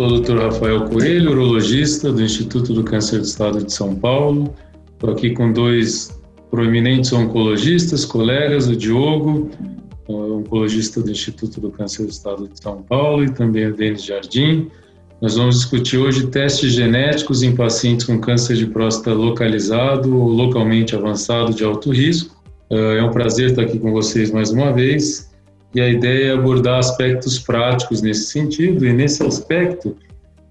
sou o Dr. Rafael Coelho, urologista do Instituto do Câncer do Estado de São Paulo. Estou aqui com dois proeminentes oncologistas, colegas, o Diogo, oncologista do Instituto do Câncer do Estado de São Paulo, e também o Denis Jardim. Nós vamos discutir hoje testes genéticos em pacientes com câncer de próstata localizado ou localmente avançado de alto risco. Ah, é um prazer estar aqui com vocês mais uma vez. E a ideia é abordar aspectos práticos nesse sentido. E nesse aspecto,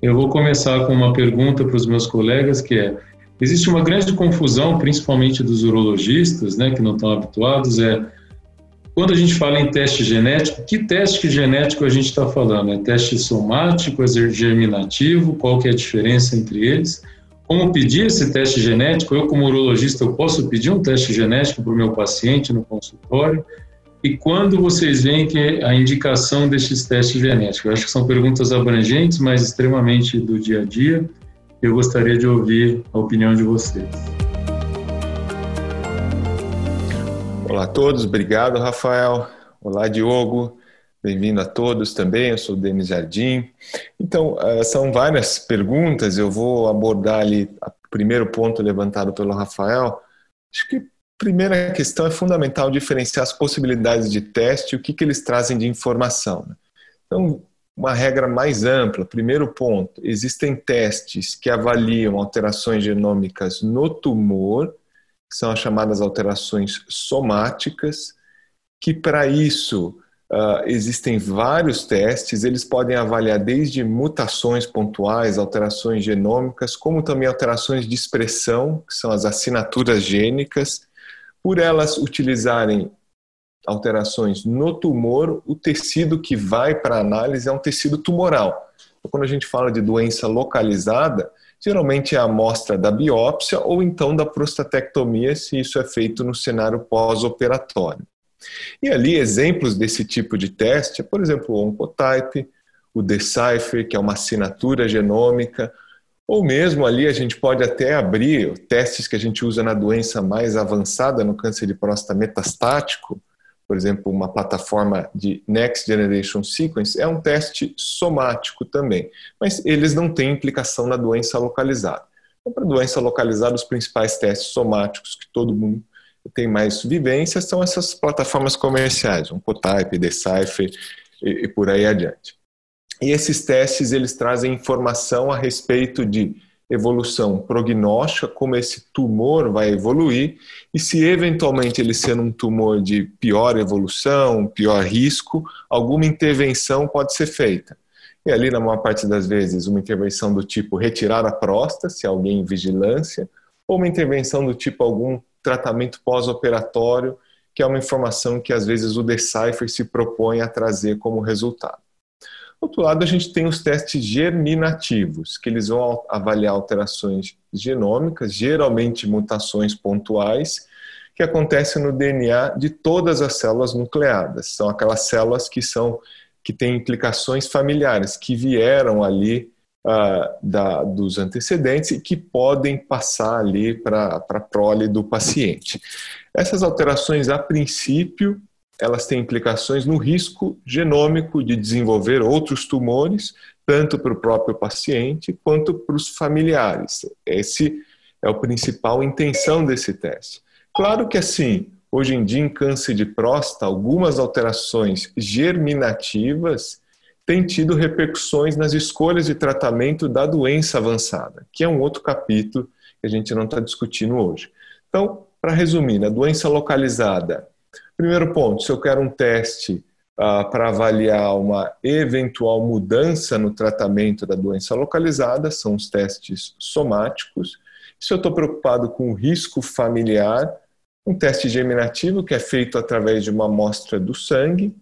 eu vou começar com uma pergunta para os meus colegas, que é: existe uma grande confusão, principalmente dos urologistas, né, que não estão habituados, é quando a gente fala em teste genético, que teste genético a gente está falando? É teste somático, é germinativo? Qual que é a diferença entre eles? Como pedir esse teste genético? Eu, como urologista, eu posso pedir um teste genético para o meu paciente no consultório? E quando vocês veem que a indicação desses testes genéticos? Eu acho que são perguntas abrangentes, mas extremamente do dia a dia. Eu gostaria de ouvir a opinião de vocês. Olá a todos, obrigado Rafael. Olá Diogo, bem-vindo a todos também. Eu sou o Denis Jardim. Então, eh, são várias perguntas, eu vou abordar ali o primeiro ponto levantado pelo Rafael. Acho que primeira questão é fundamental diferenciar as possibilidades de teste e o que, que eles trazem de informação. Né? Então, uma regra mais ampla. Primeiro ponto: existem testes que avaliam alterações genômicas no tumor que são as chamadas alterações somáticas, que para isso uh, existem vários testes, eles podem avaliar desde mutações pontuais, alterações genômicas, como também alterações de expressão, que são as assinaturas gênicas, por elas utilizarem alterações no tumor, o tecido que vai para análise é um tecido tumoral. Então, quando a gente fala de doença localizada, Geralmente é a amostra da biópsia ou então da prostatectomia, se isso é feito no cenário pós-operatório. E ali, exemplos desse tipo de teste, é, por exemplo, o Oncotype, o Decipher, que é uma assinatura genômica, ou mesmo ali a gente pode até abrir testes que a gente usa na doença mais avançada, no câncer de próstata metastático, por exemplo, uma plataforma de Next Generation Sequence, é um teste somático também, mas eles não têm implicação na doença localizada. Então, para doença localizada, os principais testes somáticos que todo mundo tem mais vivência são essas plataformas comerciais, um Cotype, Decipher e, e por aí adiante. E esses testes eles trazem informação a respeito de evolução prognóstica, como esse tumor vai evoluir e se eventualmente ele sendo um tumor de pior evolução, pior risco, alguma intervenção pode ser feita. E ali, na maior parte das vezes, uma intervenção do tipo retirar a próstata, se alguém em vigilância, ou uma intervenção do tipo algum tratamento pós-operatório, que é uma informação que às vezes o Decipher se propõe a trazer como resultado. Outro lado, a gente tem os testes germinativos, que eles vão avaliar alterações genômicas, geralmente mutações pontuais, que acontecem no DNA de todas as células nucleadas. São aquelas células que são que têm implicações familiares, que vieram ali uh, da, dos antecedentes e que podem passar ali para a prole do paciente. Essas alterações, a princípio, elas têm implicações no risco genômico de desenvolver outros tumores, tanto para o próprio paciente quanto para os familiares. Esse é o principal intenção desse teste. Claro que assim, hoje em dia em câncer de próstata, algumas alterações germinativas têm tido repercussões nas escolhas de tratamento da doença avançada, que é um outro capítulo que a gente não está discutindo hoje. Então, para resumir, na doença localizada, Primeiro ponto, se eu quero um teste uh, para avaliar uma eventual mudança no tratamento da doença localizada, são os testes somáticos. Se eu estou preocupado com o risco familiar, um teste germinativo que é feito através de uma amostra do sangue.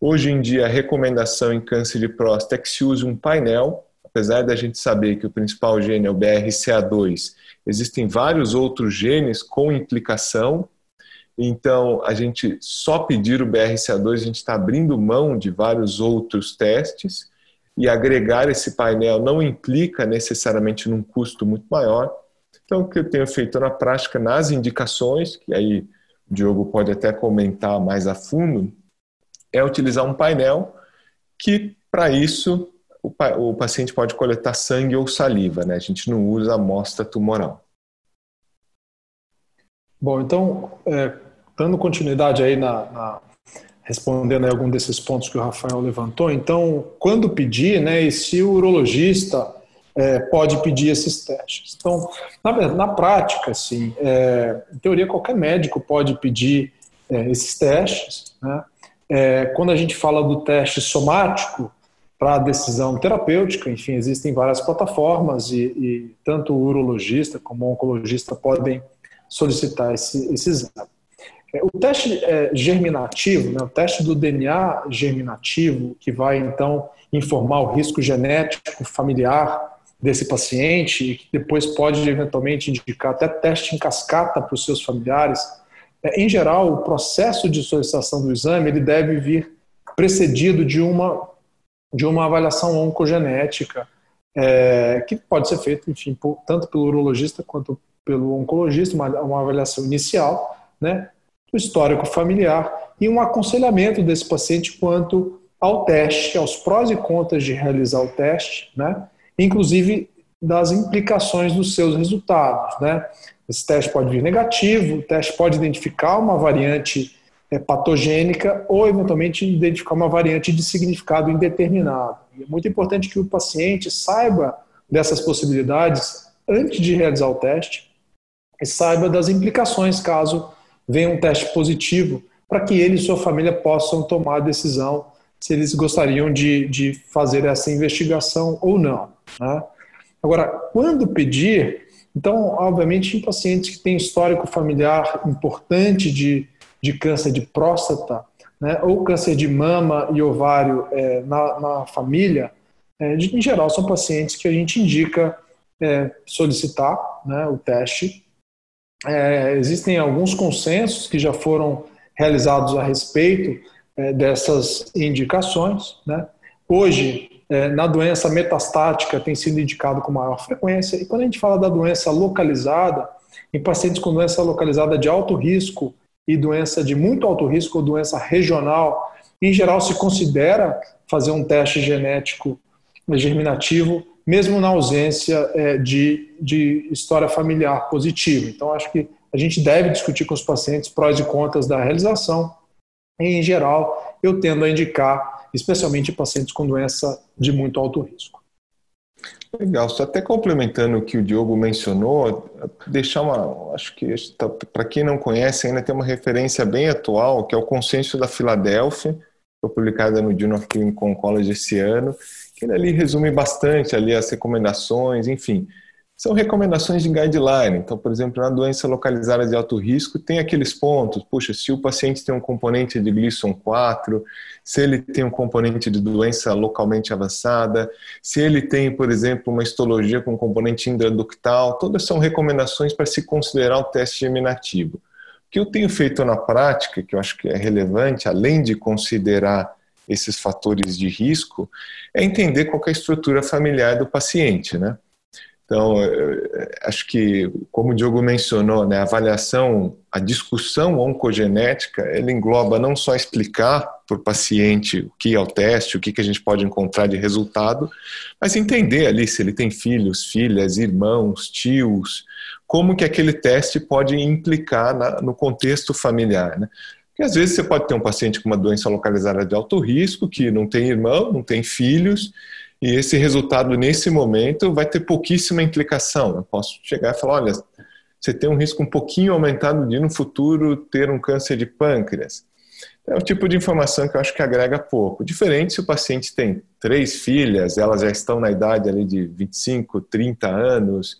Hoje em dia, a recomendação em câncer de próstata é que se use um painel, apesar da gente saber que o principal gene é o BRCA2, existem vários outros genes com implicação então, a gente só pedir o BRCA2, a gente está abrindo mão de vários outros testes e agregar esse painel não implica necessariamente num custo muito maior. Então, o que eu tenho feito na prática, nas indicações, que aí o Diogo pode até comentar mais a fundo, é utilizar um painel que, para isso, o, paciente pode coletar sangue ou saliva, né? A gente não usa amostra tumoral. Bom, então, é, dando continuidade aí na, na respondendo a algum desses pontos que o Rafael levantou, então, quando pedir, né, e se o urologista é, pode pedir esses testes. Então, na, na prática, assim, é, em teoria, qualquer médico pode pedir é, esses testes. Né? É, quando a gente fala do teste somático para decisão terapêutica, enfim, existem várias plataformas e, e tanto o urologista como o oncologista podem solicitar esse, esse exame. É, o teste é, germinativo, né, o teste do DNA germinativo, que vai então informar o risco genético familiar desse paciente e que depois pode eventualmente indicar até teste em cascata para os seus familiares. É, em geral, o processo de solicitação do exame ele deve vir precedido de uma de uma avaliação oncogenética é, que pode ser feita, enfim, por, tanto pelo urologista quanto pelo oncologista, uma, uma avaliação inicial, né, do histórico familiar e um aconselhamento desse paciente quanto ao teste, aos prós e contras de realizar o teste, né, inclusive das implicações dos seus resultados. Né. Esse teste pode vir negativo, o teste pode identificar uma variante é, patogênica ou, eventualmente, identificar uma variante de significado indeterminado. é muito importante que o paciente saiba dessas possibilidades antes de realizar o teste e saiba das implicações caso venha um teste positivo, para que ele e sua família possam tomar a decisão se eles gostariam de, de fazer essa investigação ou não. Né? Agora, quando pedir, então, obviamente, em pacientes que têm histórico familiar importante de, de câncer de próstata, né, ou câncer de mama e ovário é, na, na, família, é, em geral, são pacientes que a gente indica é, solicitar né, o teste é, existem alguns consensos que já foram realizados a respeito é, dessas indicações. Né? Hoje, é, na doença metastática, tem sido indicado com maior frequência, e quando a gente fala da doença localizada, em pacientes com doença localizada de alto risco e doença de muito alto risco ou doença regional, em geral se considera fazer um teste genético germinativo mesmo na ausência é, de, de história familiar positiva. Então, acho que a gente deve discutir com os pacientes prós e contras da realização. E, em geral, eu tendo a indicar, especialmente pacientes com doença de muito alto risco. Legal, só até complementando o que o Diogo mencionou, deixar uma, acho que tá, para quem não conhece ainda tem uma referência bem atual, que é o Consenso da Filadélfia, foi publicada no Journal of Clinical Oncology esse ano, ele ali resume bastante ali as recomendações, enfim. São recomendações de guideline. Então, por exemplo, na doença localizada de alto risco, tem aqueles pontos. Puxa, se o paciente tem um componente de Gleason 4, se ele tem um componente de doença localmente avançada, se ele tem, por exemplo, uma histologia com componente intraductal, todas são recomendações para se considerar o teste germinativo. O que eu tenho feito na prática, que eu acho que é relevante, além de considerar esses fatores de risco, é entender qual é a estrutura familiar do paciente, né? Então, acho que, como o Diogo mencionou, né, a avaliação, a discussão oncogenética, ela engloba não só explicar para o paciente o que é o teste, o que, que a gente pode encontrar de resultado, mas entender ali se ele tem filhos, filhas, irmãos, tios, como que aquele teste pode implicar na, no contexto familiar. Né? E às vezes você pode ter um paciente com uma doença localizada de alto risco, que não tem irmão, não tem filhos, e esse resultado nesse momento vai ter pouquíssima implicação. Eu posso chegar e falar: olha, você tem um risco um pouquinho aumentado de no futuro ter um câncer de pâncreas. É o tipo de informação que eu acho que agrega pouco. Diferente se o paciente tem três filhas, elas já estão na idade ali de 25, 30 anos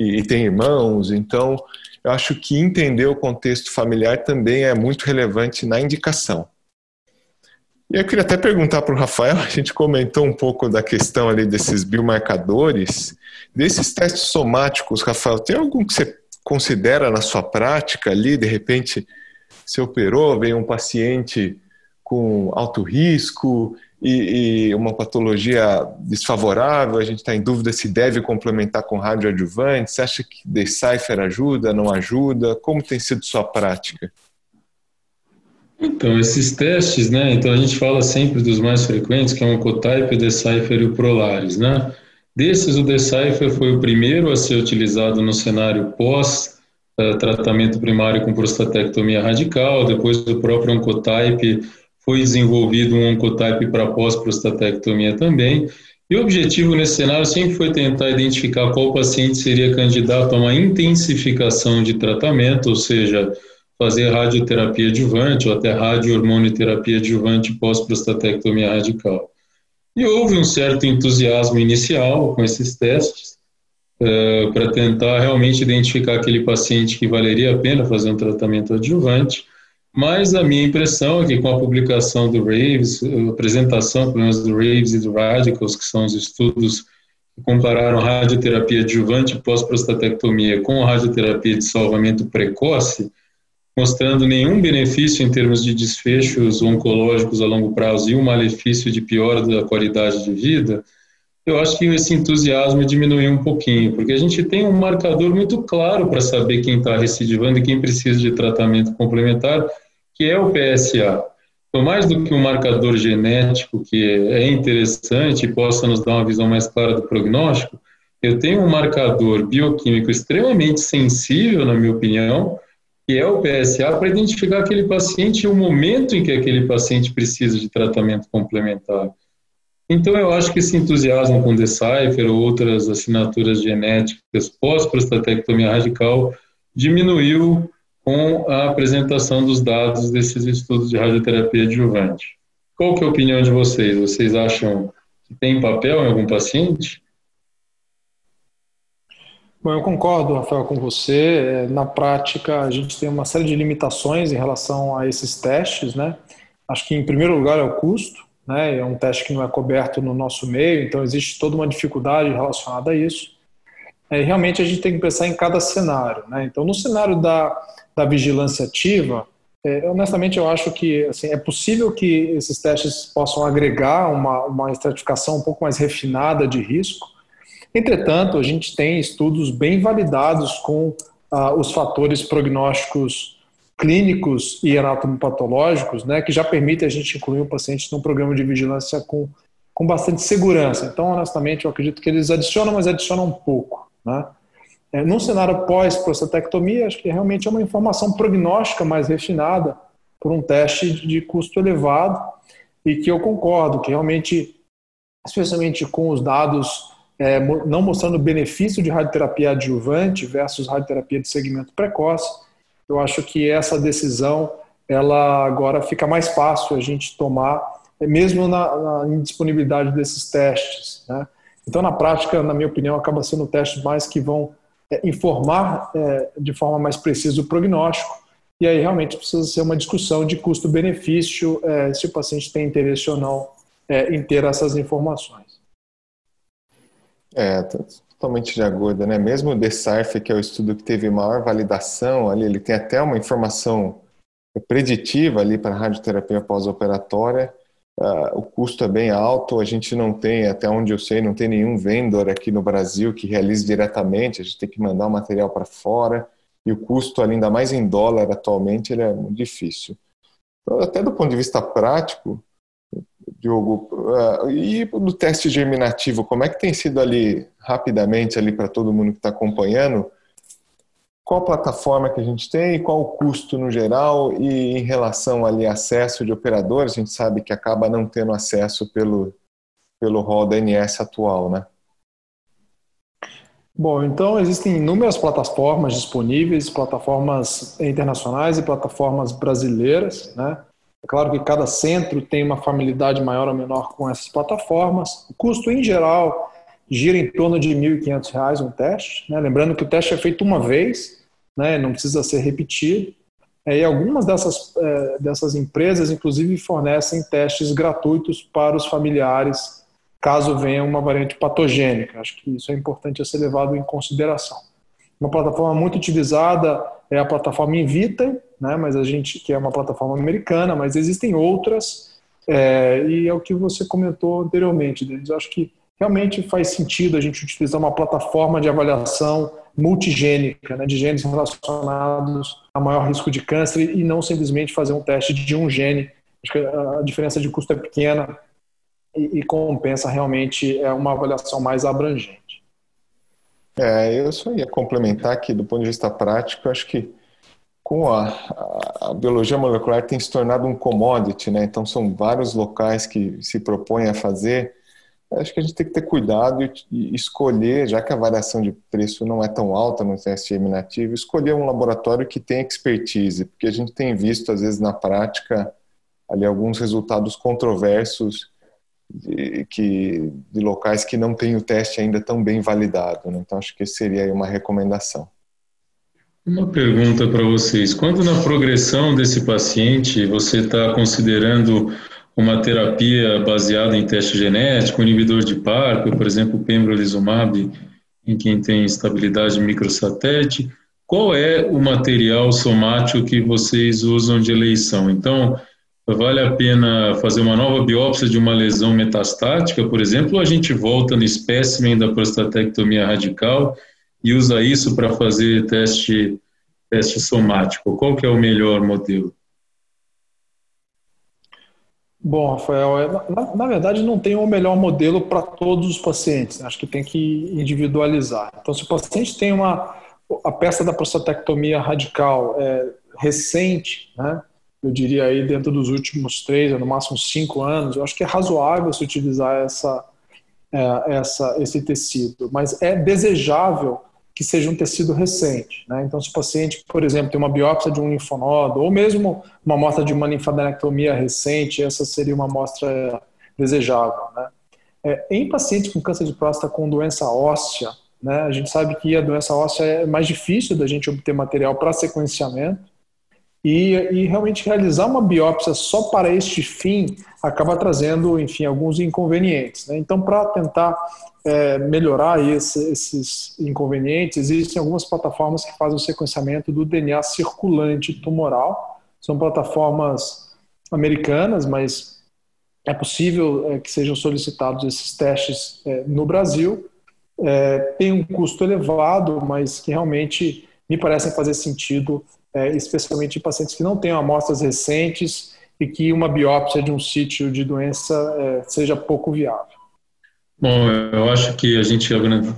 e, e tem irmãos, então eu acho que entender o contexto familiar também é muito relevante na indicação. E eu queria até perguntar para o Rafael, a gente comentou um pouco da questão ali desses biomarcadores, desses testes somáticos, Rafael, tem algum que você considera na sua prática ali, de repente, se operou, veio um paciente com alto risco e, e uma patologia desfavorável, a gente está em dúvida se deve complementar com radioadjuvante, você acha que Decipher ajuda, não ajuda? Como tem sido sua prática? Então, esses testes, né? Então, a gente fala sempre dos mais frequentes, que é o Oncotype, o Decipher e o Prolaris, né? Desses, o Decipher foi o primeiro a ser utilizado no cenário pós uh, tratamento primário com prostatectomia radical, depois o próprio Oncotype foi desenvolvido um Oncotype para pós-prostatectomia também, e o objetivo nesse cenário sempre foi tentar identificar qual paciente seria candidato a uma intensificação de tratamento, ou seja, fazer radioterapia adjuvante ou até radiohormonioterapia adjuvante pós-prostatectomia radical. E houve um certo entusiasmo inicial com esses testes uh, para tentar realmente identificar aquele paciente que valeria a pena fazer um tratamento adjuvante, mas a minha impressão é que com a publicação do RAVES, a apresentação, pelo menos do RAVES e do RADICALS, que são os estudos que compararam radioterapia adjuvante pós-prostatectomia com radioterapia de salvamento precoce, mostrando nenhum benefício em termos de desfechos oncológicos a longo prazo e um malefício de piora da qualidade de vida, eu acho que esse entusiasmo diminuiu um pouquinho, porque a gente tem um marcador muito claro para saber quem está recidivando e quem precisa de tratamento complementar, que é o PSA. Então, mais do que um marcador genético que é interessante e possa nos dar uma visão mais clara do prognóstico, eu tenho um marcador bioquímico extremamente sensível, na minha opinião, que é o PSA, para identificar aquele paciente e o momento em que aquele paciente precisa de tratamento complementar. Então, eu acho que esse entusiasmo com Decipher ou outras assinaturas genéticas pós-prostatectomia radical diminuiu com a apresentação dos dados desses estudos de radioterapia adjuvante. Qual que é a opinião de vocês? Vocês acham que tem papel em algum paciente? Bom, eu concordo, Rafael, com você. É, na prática, a gente tem uma série de limitações em relação a esses testes, né? Acho que, em primeiro lugar, é o custo, né? É um teste que não é coberto no nosso meio, então existe toda uma dificuldade relacionada a isso. É, realmente, a gente tem que pensar em cada cenário, né? Então, no cenário da, da vigilância ativa, é, honestamente, eu acho que assim, é possível que esses testes possam agregar uma, uma estratificação um pouco mais refinada de risco, Entretanto, a gente tem estudos bem validados com ah, os fatores prognósticos clínicos e anatomopatológicos, né, que já permitem a gente incluir o paciente num programa de vigilância com, com bastante segurança. Então, honestamente, eu acredito que eles adicionam, mas adicionam um pouco. Né? É, num cenário pós-prostatectomia, acho que realmente é uma informação prognóstica mais refinada por um teste de custo elevado e que eu concordo que realmente, especialmente com os dados é, não mostrando benefício de radioterapia adjuvante versus radioterapia de segmento precoce. Eu acho que essa decisão ela agora fica mais fácil a gente tomar, é, mesmo na, na indisponibilidade desses testes. Né? Então, na prática, na minha opinião, acaba sendo testes mais que vão é, informar é, de forma mais precisa o prognóstico, e aí realmente precisa ser uma discussão de custo-benefício, é, se o paciente tem interesse ou não é, em ter essas informações. É, totalmente de acordo, né? Mesmo o Decipher, que é o estudo que teve maior validação ali, ele tem até uma informação preditiva ali para radioterapia pós-operatória. Uh, o custo é bem alto, a gente não tem, até onde eu sei, não tem nenhum vendor aqui no Brasil que realize diretamente, a gente tem que mandar o material para fora, e o custo, ainda mais em dólar atualmente, ele é muito difícil. Então, até do ponto de vista prático, Diogo, uh, e no teste germinativo, como é que tem sido ali, rapidamente, ali para todo mundo que está acompanhando? Qual plataforma que a gente tem, qual o custo no geral e em relação ali acesso de operadores, a gente sabe que acaba não tendo acesso pelo, pelo rol da ANS atual, né? Bom, então existem inúmeras plataformas disponíveis, plataformas internacionais e plataformas brasileiras, né? É claro que cada centro tem uma familiaridade maior ou menor com essas plataformas. O custo, em geral, gira em torno de R$ 1.500 um teste. Né? Lembrando que o teste é feito uma vez, né? não precisa ser repetido. É, e algumas dessas, é, dessas empresas, inclusive, fornecem testes gratuitos para os familiares, caso venha uma variante patogênica. Acho que isso é importante a ser levado em consideração. Uma plataforma muito utilizada é a plataforma Invita, né? Mas a gente que é uma plataforma americana, mas existem outras é, e é o que você comentou anteriormente. Denis. Eu acho que realmente faz sentido a gente utilizar uma plataforma de avaliação multigênica, né, de genes relacionados a maior risco de câncer e não simplesmente fazer um teste de um gene. Acho que a diferença de custo é pequena e, e compensa realmente é uma avaliação mais abrangente. É, eu só ia complementar que, do ponto de vista prático, acho que com a, a, a, biologia molecular tem se tornado um commodity, né? Então são vários locais que se propõem a fazer. Acho que a gente tem que ter cuidado e, escolher, já que a variação de preço não é tão alta no teste eliminativo, escolher um laboratório que tem expertise, porque a gente tem visto às vezes na prática ali alguns resultados controversos de, que, de locais que não têm o teste ainda tão bem validado. Né? Então acho que seria uma recomendação. Uma pergunta para vocês. Quando na progressão desse paciente você está considerando uma terapia baseada em teste genético, inibidor de PARP, por exemplo, pembrolizumab, em quem tem estabilidade microsatélite, qual é o material somático que vocês usam de eleição? Então, vale a pena fazer uma nova biópsia de uma lesão metastática, por exemplo, ou a gente volta no espécimen da prostatectomia radical e usa isso para fazer teste, teste somático? Qual que é o melhor modelo? Bom, Rafael, é, na, na, verdade não tem o melhor modelo para todos os pacientes. Acho que tem que individualizar. Então, se o paciente tem uma a peça da prostatectomia radical é, recente, né? eu diria aí dentro dos últimos três, no máximo cinco anos, eu acho que é razoável se utilizar essa, é, essa, esse tecido, mas é desejável que seja um tecido recente. Né? Então, se o paciente, por exemplo, tem uma biópsia de um linfonodo, ou mesmo uma amostra de uma linfadenectomia recente, essa seria uma amostra desejável. Né? É, em pacientes com câncer de próstata com doença óssea, né, a gente sabe que a doença óssea é mais difícil da gente obter material para sequenciamento, e, e, realmente realizar uma biópsia só para este fim acaba trazendo, enfim, alguns inconvenientes. Né? Então, para tentar é, melhorar esse, esses inconvenientes, existem algumas plataformas que fazem o sequenciamento do DNA circulante tumoral. São plataformas americanas, mas é possível é, que sejam solicitados esses testes é, no Brasil. É, tem um custo elevado, mas que realmente me parecem fazer sentido, é, especialmente em pacientes que não têm amostras recentes e que uma biópsia de um sítio de doença é, seja pouco viável. Bom, eu acho que a gente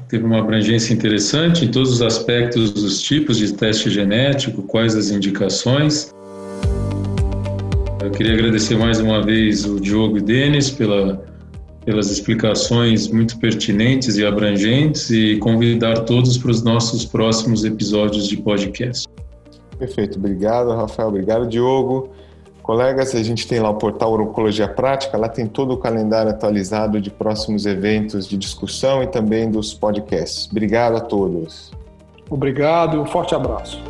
teve uma abrangência interessante em todos os aspectos dos tipos de teste genético, quais as indicações. Eu queria agradecer mais uma vez o Diogo e o Denis pela, pelas explicações muito pertinentes e abrangentes e convidar todos para os nossos próximos episódios de podcast. Perfeito, obrigado Rafael, obrigado Diogo. Colegas, a gente tem lá o portal Oncologia Prática, lá tem todo o calendário atualizado de próximos eventos de discussão e também dos podcasts. Obrigado a todos. Obrigado e um forte abraço.